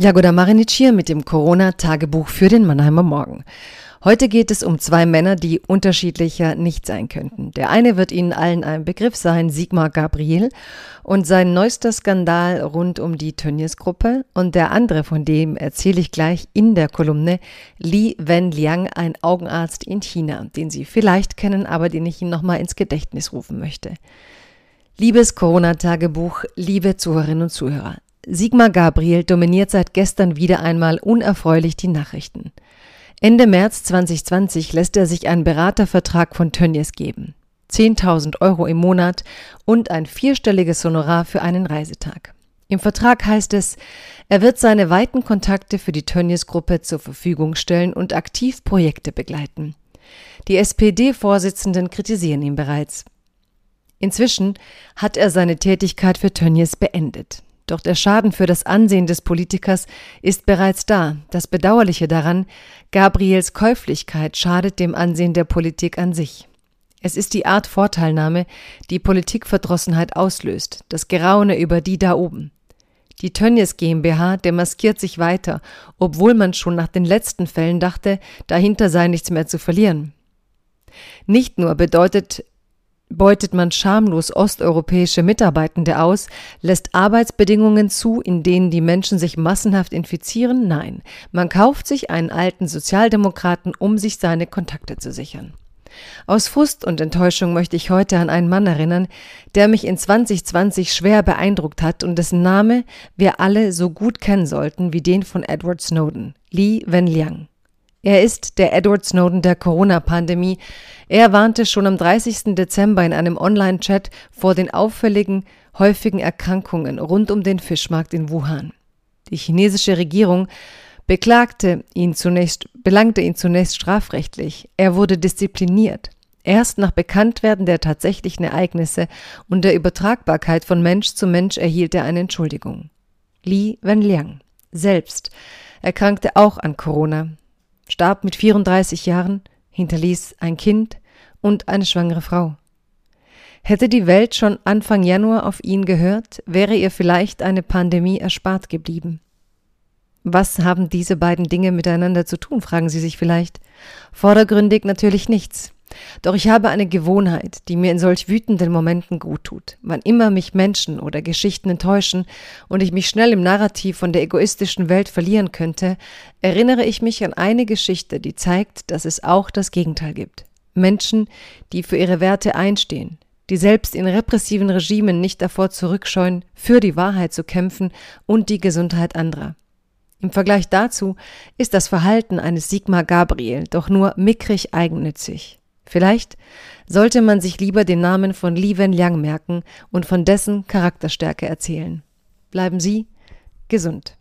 Jagoda Marinic hier mit dem Corona-Tagebuch für den Mannheimer Morgen. Heute geht es um zwei Männer, die unterschiedlicher nicht sein könnten. Der eine wird Ihnen allen ein Begriff sein, Sigmar Gabriel und sein neuester Skandal rund um die Tönnies-Gruppe und der andere, von dem erzähle ich gleich in der Kolumne, Li Wenliang, ein Augenarzt in China, den Sie vielleicht kennen, aber den ich Ihnen nochmal ins Gedächtnis rufen möchte. Liebes Corona-Tagebuch, liebe Zuhörerinnen und Zuhörer, Sigmar Gabriel dominiert seit gestern wieder einmal unerfreulich die Nachrichten. Ende März 2020 lässt er sich einen Beratervertrag von Tönnies geben. 10.000 Euro im Monat und ein vierstelliges Honorar für einen Reisetag. Im Vertrag heißt es, er wird seine weiten Kontakte für die Tönnies-Gruppe zur Verfügung stellen und aktiv Projekte begleiten. Die SPD-Vorsitzenden kritisieren ihn bereits. Inzwischen hat er seine Tätigkeit für Tönnies beendet. Doch der Schaden für das Ansehen des Politikers ist bereits da. Das Bedauerliche daran, Gabriels Käuflichkeit schadet dem Ansehen der Politik an sich. Es ist die Art Vorteilnahme, die Politikverdrossenheit auslöst, das Geraune über die da oben. Die Tönnies GmbH demaskiert sich weiter, obwohl man schon nach den letzten Fällen dachte, dahinter sei nichts mehr zu verlieren. Nicht nur bedeutet Beutet man schamlos osteuropäische Mitarbeitende aus, lässt Arbeitsbedingungen zu, in denen die Menschen sich massenhaft infizieren? Nein, man kauft sich einen alten Sozialdemokraten, um sich seine Kontakte zu sichern. Aus Frust und Enttäuschung möchte ich heute an einen Mann erinnern, der mich in 2020 schwer beeindruckt hat und dessen Name wir alle so gut kennen sollten wie den von Edward Snowden, Li Wenliang. Er ist der Edward Snowden der Corona-Pandemie. Er warnte schon am 30. Dezember in einem Online-Chat vor den auffälligen, häufigen Erkrankungen rund um den Fischmarkt in Wuhan. Die chinesische Regierung beklagte ihn zunächst, belangte ihn zunächst strafrechtlich. Er wurde diszipliniert. Erst nach Bekanntwerden der tatsächlichen Ereignisse und der Übertragbarkeit von Mensch zu Mensch erhielt er eine Entschuldigung. Li Wenliang selbst erkrankte auch an Corona starb mit 34 Jahren, hinterließ ein Kind und eine schwangere Frau. Hätte die Welt schon Anfang Januar auf ihn gehört, wäre ihr vielleicht eine Pandemie erspart geblieben. Was haben diese beiden Dinge miteinander zu tun, fragen Sie sich vielleicht. Vordergründig natürlich nichts. Doch ich habe eine Gewohnheit, die mir in solch wütenden Momenten gut tut. Wann immer mich Menschen oder Geschichten enttäuschen und ich mich schnell im Narrativ von der egoistischen Welt verlieren könnte, erinnere ich mich an eine Geschichte, die zeigt, dass es auch das Gegenteil gibt. Menschen, die für ihre Werte einstehen, die selbst in repressiven Regimen nicht davor zurückscheuen, für die Wahrheit zu kämpfen und die Gesundheit anderer. Im Vergleich dazu ist das Verhalten eines Sigmar Gabriel doch nur mickrig eigennützig. Vielleicht sollte man sich lieber den Namen von Li Wenliang merken und von dessen Charakterstärke erzählen. Bleiben Sie gesund.